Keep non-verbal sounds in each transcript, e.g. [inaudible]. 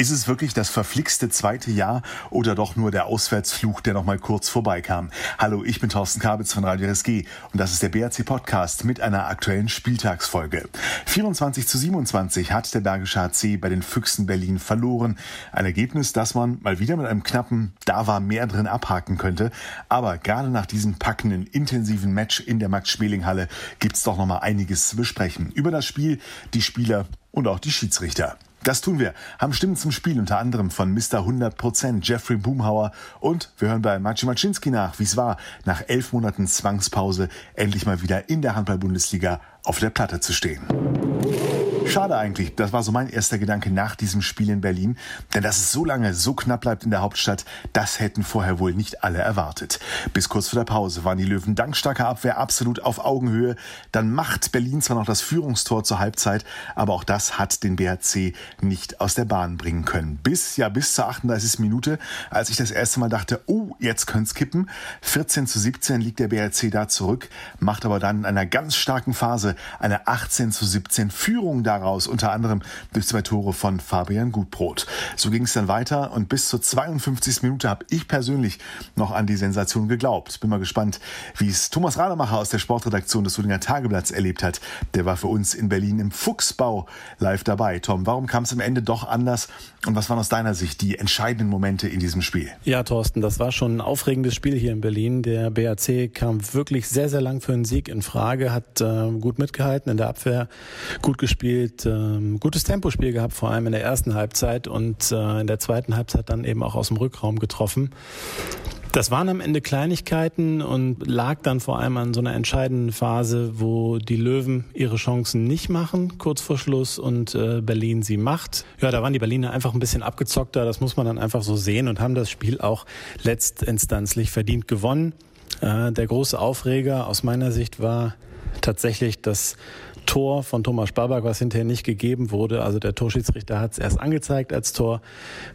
Ist es wirklich das verflixte zweite Jahr oder doch nur der Auswärtsfluch, der noch mal kurz vorbeikam? Hallo, ich bin Thorsten Kabitz von Radio RSG und das ist der BRC Podcast mit einer aktuellen Spieltagsfolge. 24 zu 27 hat der Bergische HC bei den Füchsen Berlin verloren. Ein Ergebnis, das man mal wieder mit einem knappen Da war mehr drin abhaken könnte. Aber gerade nach diesem packenden, intensiven Match in der Max-Schmeling-Halle gibt's doch noch mal einiges zu besprechen. Über das Spiel, die Spieler und auch die Schiedsrichter. Das tun wir, haben Stimmen zum Spiel unter anderem von Mr. 100% Jeffrey Boomhauer und wir hören bei Maciej Maczynski nach, wie es war, nach elf Monaten Zwangspause endlich mal wieder in der Handball-Bundesliga auf der Platte zu stehen. Schade eigentlich. Das war so mein erster Gedanke nach diesem Spiel in Berlin. Denn dass es so lange so knapp bleibt in der Hauptstadt, das hätten vorher wohl nicht alle erwartet. Bis kurz vor der Pause waren die Löwen dank starker Abwehr absolut auf Augenhöhe. Dann macht Berlin zwar noch das Führungstor zur Halbzeit, aber auch das hat den BHC nicht aus der Bahn bringen können. Bis, ja, bis zur 38. Minute, als ich das erste Mal dachte, oh, jetzt könnte kippen. 14 zu 17 liegt der BHC da zurück, macht aber dann in einer ganz starken Phase eine 18 zu 17 Führung da daraus, unter anderem durch zwei Tore von Fabian Gutbrot. So ging es dann weiter und bis zur 52. Minute habe ich persönlich noch an die Sensation geglaubt. Bin mal gespannt, wie es Thomas Rademacher aus der Sportredaktion des Solinger Tageblatts erlebt hat. Der war für uns in Berlin im Fuchsbau live dabei. Tom, warum kam es am Ende doch anders und was waren aus deiner Sicht die entscheidenden Momente in diesem Spiel? Ja, Thorsten, das war schon ein aufregendes Spiel hier in Berlin. Der BAC kam wirklich sehr, sehr lang für einen Sieg in Frage, hat äh, gut mitgehalten in der Abwehr, gut gespielt, gespielt, ähm, gutes Tempospiel gehabt, vor allem in der ersten Halbzeit und äh, in der zweiten Halbzeit dann eben auch aus dem Rückraum getroffen. Das waren am Ende Kleinigkeiten und lag dann vor allem an so einer entscheidenden Phase, wo die Löwen ihre Chancen nicht machen, kurz vor Schluss, und äh, Berlin sie macht. Ja, da waren die Berliner einfach ein bisschen abgezockter, das muss man dann einfach so sehen und haben das Spiel auch letztinstanzlich verdient gewonnen. Äh, der große Aufreger aus meiner Sicht war tatsächlich das Tor von Thomas Babak, was hinterher nicht gegeben wurde. Also der Torschiedsrichter hat es erst angezeigt als Tor,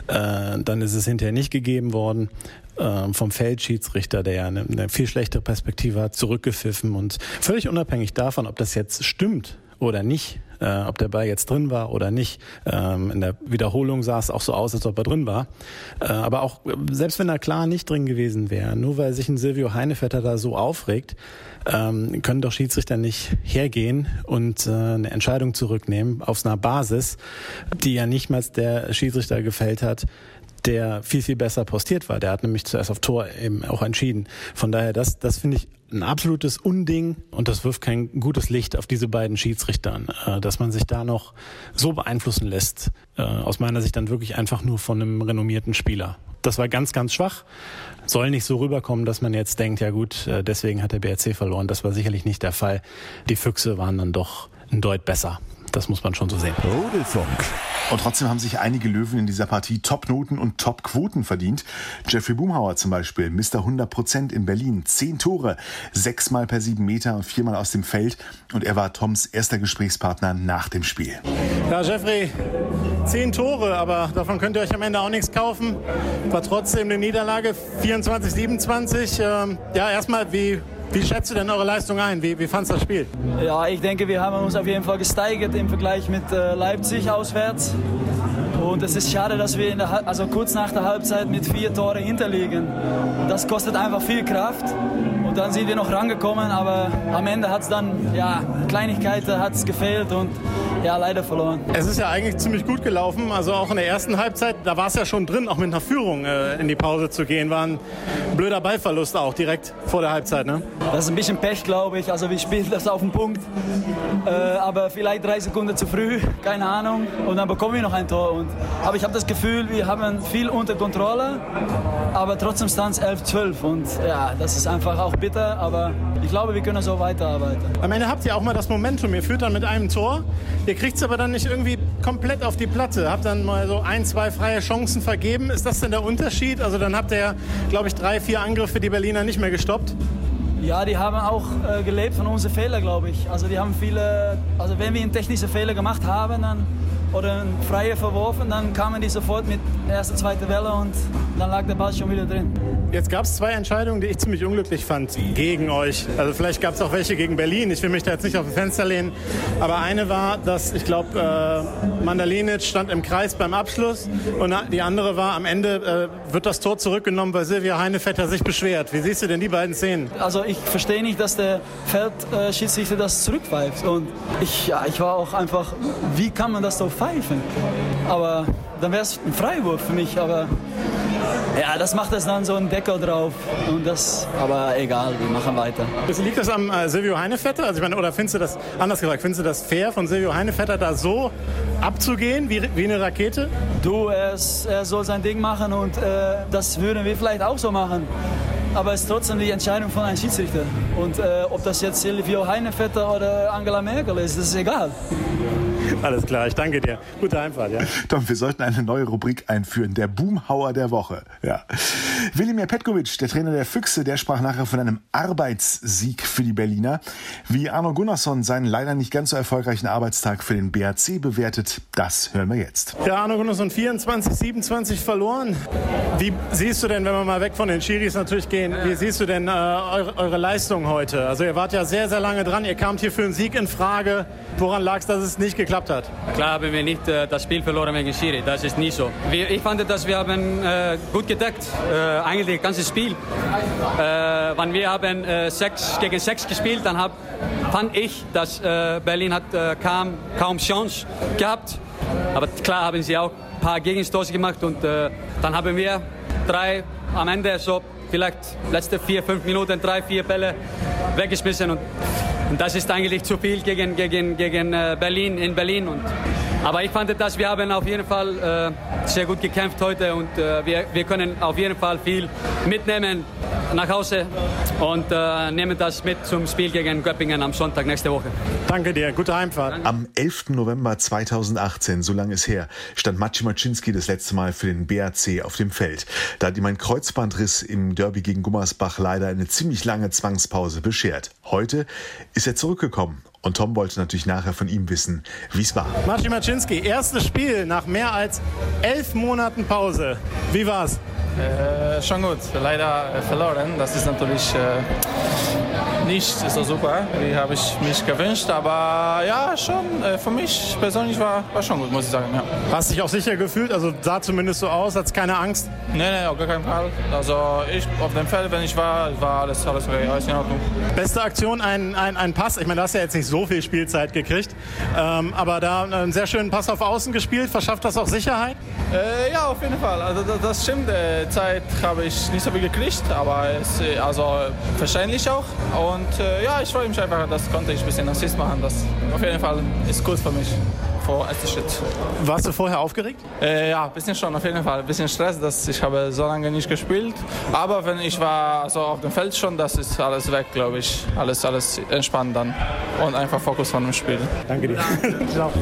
äh, dann ist es hinterher nicht gegeben worden. Äh, vom Feldschiedsrichter, der ja eine, eine viel schlechtere Perspektive hat, zurückgepfiffen und völlig unabhängig davon, ob das jetzt stimmt oder nicht, äh, ob der Ball jetzt drin war oder nicht. Ähm, in der Wiederholung sah es auch so aus, als ob er drin war. Äh, aber auch selbst wenn er klar nicht drin gewesen wäre, nur weil sich ein Silvio Heinevetter da so aufregt, ähm, können doch Schiedsrichter nicht hergehen und äh, eine Entscheidung zurücknehmen auf einer Basis, die ja nicht mal der Schiedsrichter gefällt hat, der viel, viel besser postiert war. Der hat nämlich zuerst auf Tor eben auch entschieden. Von daher, das, das finde ich ein absolutes Unding und das wirft kein gutes Licht auf diese beiden Schiedsrichter äh, dass man sich da noch so beeinflussen lässt. Äh, aus meiner Sicht dann wirklich einfach nur von einem renommierten Spieler. Das war ganz, ganz schwach. Soll nicht so rüberkommen, dass man jetzt denkt, ja gut, äh, deswegen hat der BRC verloren. Das war sicherlich nicht der Fall. Die Füchse waren dann doch ein Deut besser. Das muss man schon so sehen. Rudelfunk. Und trotzdem haben sich einige Löwen in dieser Partie Top-Noten und Top-Quoten verdient. Jeffrey Boomhauer zum Beispiel, Mr. 100% in Berlin, zehn Tore, sechsmal per sieben Meter und viermal aus dem Feld. Und er war Toms erster Gesprächspartner nach dem Spiel. Ja, Jeffrey, zehn Tore, aber davon könnt ihr euch am Ende auch nichts kaufen. War trotzdem eine Niederlage, 24, 27. Ähm, ja, erstmal, wie wie schätzt du denn eure Leistung ein? Wie, wie fandest du das Spiel? Ja, ich denke, wir haben uns auf jeden Fall gesteigert im Vergleich mit äh, Leipzig auswärts. Und es ist schade, dass wir der, also kurz nach der Halbzeit mit vier Toren hinterliegen. Das kostet einfach viel Kraft. Und dann sind wir noch rangekommen, aber am Ende hat es dann, ja, Kleinigkeiten hat es gefehlt und ja, leider verloren. Es ist ja eigentlich ziemlich gut gelaufen. Also auch in der ersten Halbzeit, da war es ja schon drin, auch mit einer Führung äh, in die Pause zu gehen. War ein blöder Ballverlust auch direkt vor der Halbzeit, ne? Das ist ein bisschen Pech, glaube ich. Also wir spielen das auf den Punkt. Äh, aber vielleicht drei Sekunden zu früh, keine Ahnung. Und dann bekommen wir noch ein Tor. Und, aber ich habe das Gefühl, wir haben viel unter Kontrolle. Aber trotzdem stand es 11-12. Und ja, das ist einfach auch bitter. Aber ich glaube, wir können so weiterarbeiten. Am Ende habt ihr auch mal das Momentum. Ihr führt dann mit einem Tor. Ihr kriegt es aber dann nicht irgendwie komplett auf die Platte. Habt dann mal so ein, zwei freie Chancen vergeben. Ist das denn der Unterschied? Also dann habt ihr ja, glaube ich, drei, vier Angriffe die Berliner nicht mehr gestoppt. Ja, die haben auch äh, gelebt von unseren Fehlern, glaube ich. Also die haben viele, also wenn wir einen technischen Fehler gemacht haben dann, oder einen Freie verworfen, dann kamen die sofort mit erster, zweiter Welle und dann lag der Ball schon wieder drin. Jetzt gab es zwei Entscheidungen, die ich ziemlich unglücklich fand gegen euch. Also vielleicht gab es auch welche gegen Berlin. Ich will mich da jetzt nicht auf das Fenster lehnen. Aber eine war, dass ich glaube, äh, Mandalinic stand im Kreis beim Abschluss und die andere war, am Ende äh, wird das Tor zurückgenommen, weil Silvia Heinevetter sich beschwert. Wie siehst du denn die beiden Szenen? Also ich verstehe nicht, dass der Feldschiedsrichter das zurückpfeift. Und ich, ja, ich war auch einfach, wie kann man das so pfeifen? Aber dann wäre es ein Freiwurf für mich. Aber ja, das macht es dann so ein Deckel drauf. Und das, aber egal, wir machen weiter. Liegt das am äh, Silvio Heinevetter? Also ich meine, oder findest du das, anders gesagt, findest du das fair von Silvio Heinevetter da so abzugehen wie, wie eine Rakete? Du, er, er soll sein Ding machen und äh, das würden wir vielleicht auch so machen. Aber es ist trotzdem die Entscheidung von einem Schiedsrichter. Und äh, ob das jetzt Silvio Heinevetter oder Angela Merkel ist, das ist egal. Alles klar, ich danke dir. Gute Einfahrt, ja. [laughs] Tom, wir sollten eine neue Rubrik einführen, der Boomhauer der Woche. Ja. Wilimir Petkovic, der Trainer der Füchse, der sprach nachher von einem Arbeitssieg für die Berliner. Wie Arno Gunnarsson seinen leider nicht ganz so erfolgreichen Arbeitstag für den BAC bewertet, das hören wir jetzt. Ja, Arno Gunnarsson 24, 27 verloren. Wie siehst du denn, wenn wir mal weg von den Schiris natürlich gehen, wie siehst du denn äh, eure, eure Leistung heute? Also ihr wart ja sehr, sehr lange dran, ihr kamt hier für einen Sieg in Frage. Woran lag es, dass es nicht geklappt hat? Klar haben wir nicht äh, das Spiel verloren wegen Schiri, das ist nicht so. Wir, ich fand, dass wir haben äh, gut gedeckt, äh, eigentlich das ganze Spiel. Äh, wenn wir haben äh, sechs gegen sechs gespielt, dann hab, fand ich, dass äh, Berlin hat äh, kaum, kaum Chance gehabt. Aber klar haben sie auch ein paar Gegenstoße gemacht und dann haben wir drei am Ende so vielleicht letzte vier, fünf Minuten drei, vier Bälle weggeschmissen und und das ist eigentlich zu viel gegen, gegen, gegen äh, Berlin, in Berlin. Und, aber ich fand, dass wir haben auf jeden Fall äh, sehr gut gekämpft heute und äh, wir, wir können auf jeden Fall viel mitnehmen nach Hause und äh, nehmen das mit zum Spiel gegen Göppingen am Sonntag nächste Woche. Danke dir, gute Heimfahrt. Am 11. November 2018, so lange ist her, stand Maciej Maczynski das letzte Mal für den BAC auf dem Feld. Da hat ihm ein Kreuzbandriss im Derby gegen Gummersbach leider eine ziemlich lange Zwangspause beschert. Heute ist er zurückgekommen und Tom wollte natürlich nachher von ihm wissen, wie es war. Maciej Maczynski, erstes Spiel nach mehr als elf Monaten Pause. Wie war's? Äh, schon gut, leider äh, verloren. Das ist natürlich äh, nicht so super, wie habe ich mich gewünscht. Aber ja, schon, äh, für mich persönlich war, war schon gut, muss ich sagen. Ja. Hast dich auch sicher gefühlt? Also sah zumindest so aus, hat keine Angst? Nein, nein, auf gar keinen Fall. Also ich auf dem Feld, wenn ich war, war alles, alles, alles in Ordnung. Beste Aktion, ein, ein, ein Pass. Ich meine, du hast ja jetzt nicht so viel Spielzeit gekriegt. Ähm, aber da einen sehr schönen Pass auf Außen gespielt. Verschafft das auch Sicherheit? Äh, ja, auf jeden Fall. Also das, das stimmt. Äh, Zeit habe ich nicht so viel gekriegt, aber es, also verständlich auch. Und äh, ja, ich freue mich einfach, dass konnte ich ein bisschen Assist machen. Das auf jeden Fall ist gut für mich vor erster Schritt. Warst du vorher aufgeregt? Äh, ja, ein bisschen schon, auf jeden Fall. Ein bisschen Stress, dass ich habe so lange nicht gespielt. Aber wenn ich war also auf dem Feld schon, das ist alles weg, glaube ich. Alles, alles entspannt dann. Und einfach Fokus von dem Spiel. Danke dir. [laughs]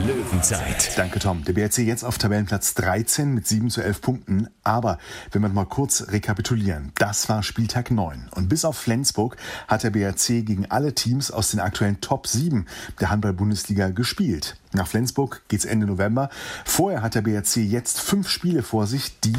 Löwenzeit. Danke, Tom. Der BRC jetzt auf Tabellenplatz 13 mit 7 zu 11 Punkten. Aber wenn wir mal kurz rekapitulieren, das war Spieltag 9. Und bis auf Flensburg hat der BRC gegen alle Teams aus den aktuellen Top 7 der Handball-Bundesliga gespielt. Nach Flensburg geht's Ende November. Vorher hat der BRC jetzt fünf Spiele vor sich, die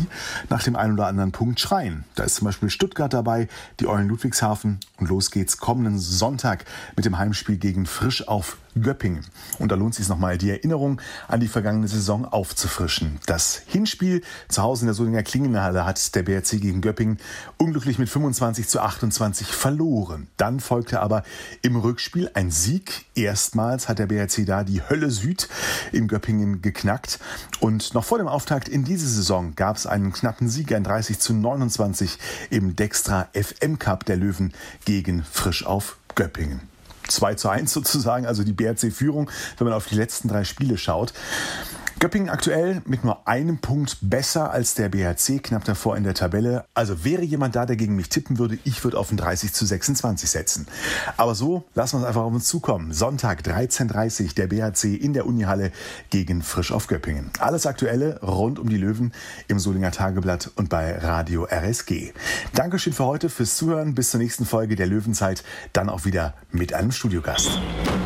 nach dem einen oder anderen Punkt schreien. Da ist zum Beispiel Stuttgart dabei, die Eulen Ludwigshafen und los geht's kommenden Sonntag mit dem Heimspiel gegen Frisch auf Göppingen. Und da lohnt es sich nochmal, die Erinnerung an die vergangene Saison aufzufrischen. Das Hinspiel zu Hause in der Solinger Klingenhalle hat der BRC gegen Göppingen unglücklich mit 25 zu 28 verloren. Dann folgte aber im Rückspiel ein Sieg. Erstmals hat der BRC da die Hölle Süd in Göppingen geknackt. Und noch vor dem Auftakt in diese Saison gab es einen knappen Sieg, ein 30 zu 29 im Dextra FM Cup der Löwen gegen Frisch auf Göppingen. 2 zu 1 sozusagen, also die BRC-Führung, wenn man auf die letzten drei Spiele schaut. Göppingen aktuell mit nur einem Punkt besser als der BHC, knapp davor in der Tabelle. Also wäre jemand da, der gegen mich tippen würde, ich würde auf ein 30 zu 26 setzen. Aber so lassen wir es einfach auf uns zukommen. Sonntag 13.30 Uhr der BHC in der Unihalle gegen Frisch auf Göppingen. Alles Aktuelle rund um die Löwen im Solinger Tageblatt und bei Radio RSG. Dankeschön für heute, fürs Zuhören. Bis zur nächsten Folge der Löwenzeit. Dann auch wieder mit einem Studiogast.